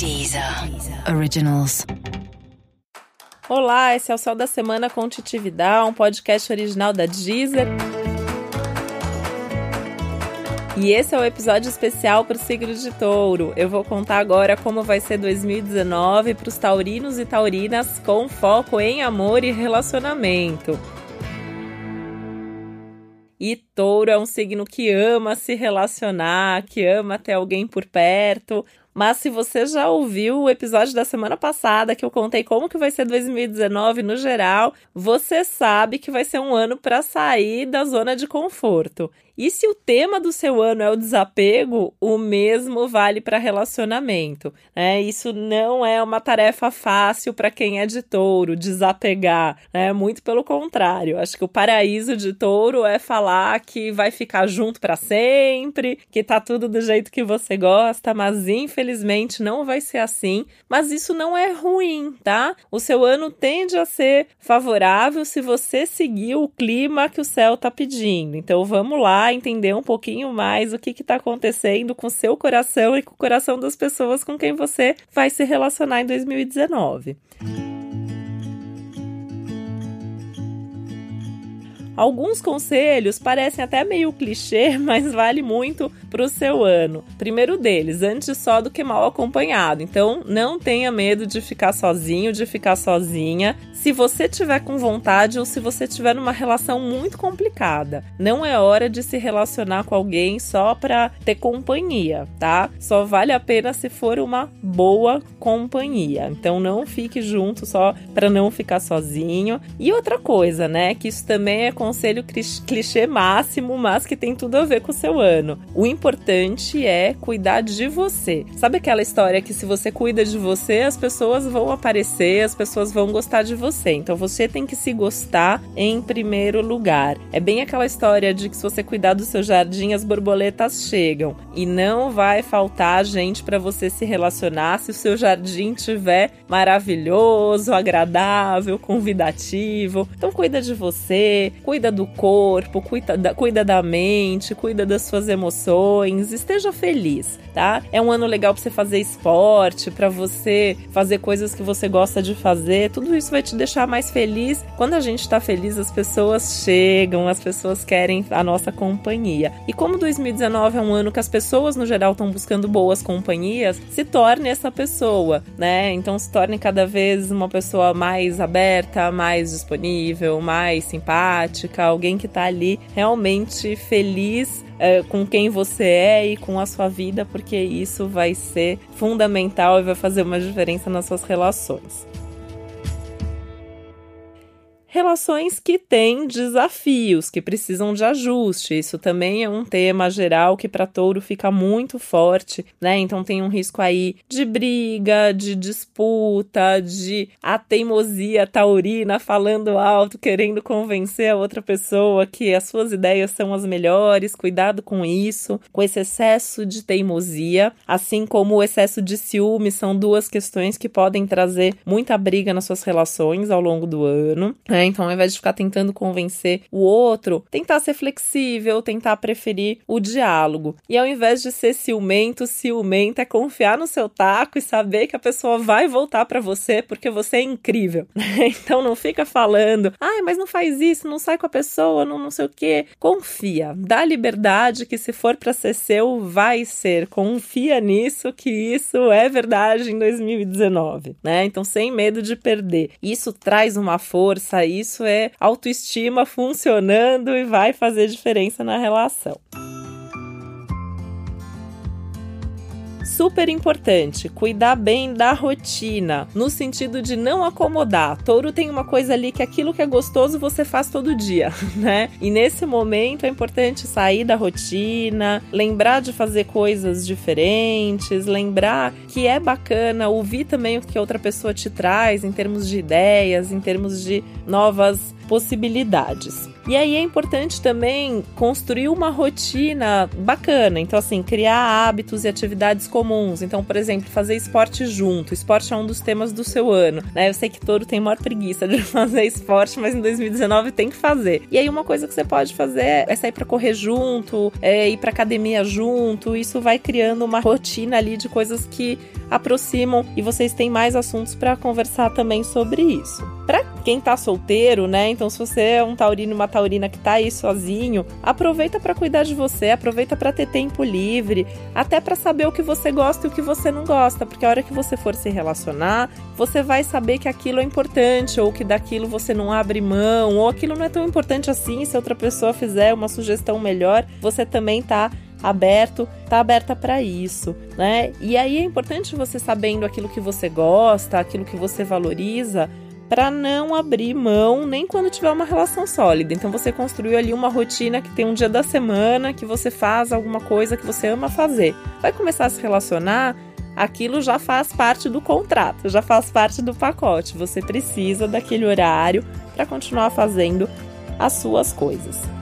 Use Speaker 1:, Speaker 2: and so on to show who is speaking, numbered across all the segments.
Speaker 1: Deezer Originals.
Speaker 2: Olá, esse é o Céu da Semana com Titividade, um podcast original da Deezer. E esse é o episódio especial para o signo de touro. Eu vou contar agora como vai ser 2019 para os taurinos e taurinas com foco em amor e relacionamento. E touro é um signo que ama se relacionar, que ama ter alguém por perto, mas se você já ouviu o episódio da semana passada que eu contei como que vai ser 2019 no geral, você sabe que vai ser um ano para sair da zona de conforto. E se o tema do seu ano é o desapego, o mesmo vale para relacionamento. Né? Isso não é uma tarefa fácil para quem é de touro, desapegar. Né? Muito pelo contrário. Acho que o paraíso de touro é falar que vai ficar junto para sempre, que tá tudo do jeito que você gosta, mas infelizmente não vai ser assim. Mas isso não é ruim, tá? O seu ano tende a ser favorável se você seguir o clima que o céu tá pedindo. Então vamos lá entender um pouquinho mais o que está acontecendo com o seu coração e com o coração das pessoas com quem você vai se relacionar em 2019. Alguns conselhos parecem até meio clichê, mas vale muito para o seu ano. Primeiro deles, antes só do que mal acompanhado. Então, não tenha medo de ficar sozinho, de ficar sozinha. Se você tiver com vontade ou se você tiver numa relação muito complicada, não é hora de se relacionar com alguém só para ter companhia, tá? Só vale a pena se for uma boa companhia. Então, não fique junto só para não ficar sozinho. E outra coisa, né, que isso também é conselho clichê máximo, mas que tem tudo a ver com o seu ano. O importante é cuidar de você. Sabe aquela história que se você cuida de você, as pessoas vão aparecer, as pessoas vão gostar de você. Então você tem que se gostar em primeiro lugar. É bem aquela história de que se você cuidar do seu jardim, as borboletas chegam. E não vai faltar gente para você se relacionar se o seu jardim tiver maravilhoso, agradável, convidativo. Então cuida de você, do corpo, cuida da, cuida da mente, cuida das suas emoções esteja feliz, tá? É um ano legal para você fazer esporte, para você fazer coisas que você gosta de fazer. Tudo isso vai te deixar mais feliz. Quando a gente tá feliz, as pessoas chegam, as pessoas querem a nossa companhia. E como 2019 é um ano que as pessoas no geral estão buscando boas companhias, se torne essa pessoa, né? Então se torne cada vez uma pessoa mais aberta, mais disponível, mais simpática, alguém que tá ali realmente feliz é, com quem você é e com a sua vida, porque isso vai ser fundamental e vai fazer uma diferença nas suas relações relações que têm desafios, que precisam de ajuste. Isso também é um tema geral que para touro fica muito forte, né? Então tem um risco aí de briga, de disputa, de a teimosia taurina falando alto, querendo convencer a outra pessoa que as suas ideias são as melhores. Cuidado com isso, com esse excesso de teimosia, assim como o excesso de ciúme, são duas questões que podem trazer muita briga nas suas relações ao longo do ano. Né? Né? Então, ao invés de ficar tentando convencer o outro, tentar ser flexível, tentar preferir o diálogo. E ao invés de ser ciumento, ciumenta é confiar no seu taco e saber que a pessoa vai voltar para você porque você é incrível. então, não fica falando, ai, mas não faz isso, não sai com a pessoa, não, não sei o quê. Confia, dá liberdade que se for para ser seu, vai ser. Confia nisso que isso é verdade em 2019, né? Então, sem medo de perder. Isso traz uma força isso é autoestima funcionando e vai fazer diferença na relação. Super importante, cuidar bem da rotina, no sentido de não acomodar. Touro tem uma coisa ali que aquilo que é gostoso você faz todo dia, né? E nesse momento é importante sair da rotina, lembrar de fazer coisas diferentes, lembrar que é bacana ouvir também o que outra pessoa te traz em termos de ideias, em termos de novas possibilidades. E aí é importante também construir uma rotina bacana. Então, assim, criar hábitos e atividades comuns. Então, por exemplo, fazer esporte junto. Esporte é um dos temas do seu ano, né? Eu sei que todo tem maior preguiça de fazer esporte, mas em 2019 tem que fazer. E aí, uma coisa que você pode fazer é sair para correr junto, é ir para academia junto. Isso vai criando uma rotina ali de coisas que aproximam e vocês têm mais assuntos para conversar também sobre isso. Para quem tá solteiro, né? Então, se você é um taurino, uma taurina que tá aí sozinho, aproveita para cuidar de você, aproveita para ter tempo livre, até para saber o que você gosta e o que você não gosta, porque a hora que você for se relacionar, você vai saber que aquilo é importante ou que daquilo você não abre mão, ou aquilo não é tão importante assim, se outra pessoa fizer uma sugestão melhor, você também tá aberto, tá aberta para isso, né? E aí é importante você sabendo aquilo que você gosta, aquilo que você valoriza, para não abrir mão nem quando tiver uma relação sólida. Então você construiu ali uma rotina que tem um dia da semana que você faz alguma coisa que você ama fazer. Vai começar a se relacionar, aquilo já faz parte do contrato, já faz parte do pacote. Você precisa daquele horário para continuar fazendo as suas coisas.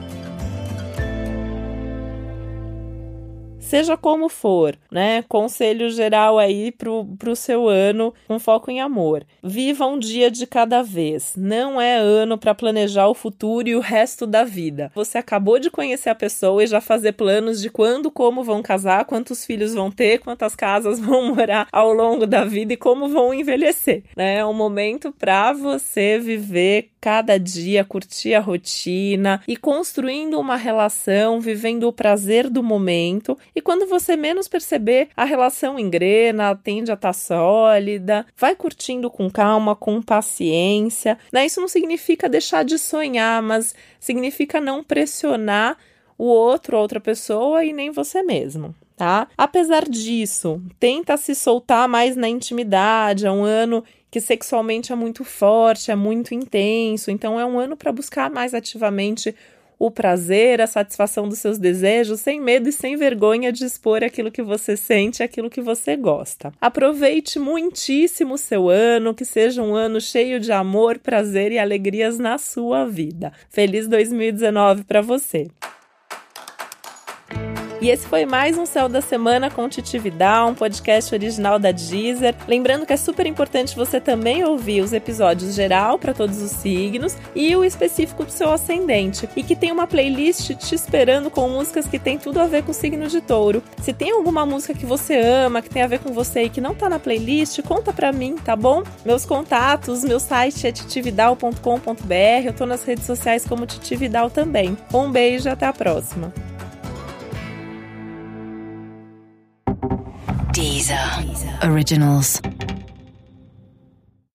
Speaker 2: Seja como for, né? Conselho geral aí pro, pro seu ano com foco em amor. Viva um dia de cada vez. Não é ano para planejar o futuro e o resto da vida. Você acabou de conhecer a pessoa e já fazer planos de quando, como vão casar, quantos filhos vão ter, quantas casas vão morar ao longo da vida e como vão envelhecer. Né? É um momento para você viver cada dia, curtir a rotina e construindo uma relação, vivendo o prazer do momento. E quando você menos perceber, a relação engrena, tende a estar tá sólida, vai curtindo com calma, com paciência. Né? Isso não significa deixar de sonhar, mas significa não pressionar o outro, outra pessoa e nem você mesmo. Tá? Apesar disso, tenta se soltar mais na intimidade. É um ano que sexualmente é muito forte, é muito intenso. Então é um ano para buscar mais ativamente o prazer, a satisfação dos seus desejos, sem medo e sem vergonha de expor aquilo que você sente, aquilo que você gosta. Aproveite muitíssimo o seu ano, que seja um ano cheio de amor, prazer e alegrias na sua vida. Feliz 2019 para você! E esse foi mais um Céu da Semana com Titi Vidal, um podcast original da Deezer. Lembrando que é super importante você também ouvir os episódios geral para todos os signos e o específico do seu ascendente. E que tem uma playlist te esperando com músicas que tem tudo a ver com o signo de touro. Se tem alguma música que você ama, que tem a ver com você e que não tá na playlist, conta pra mim, tá bom? Meus contatos, meu site é titividal.com.br. Eu tô nas redes sociais como Titi Vidal também. Um beijo e até a próxima.
Speaker 1: Originals.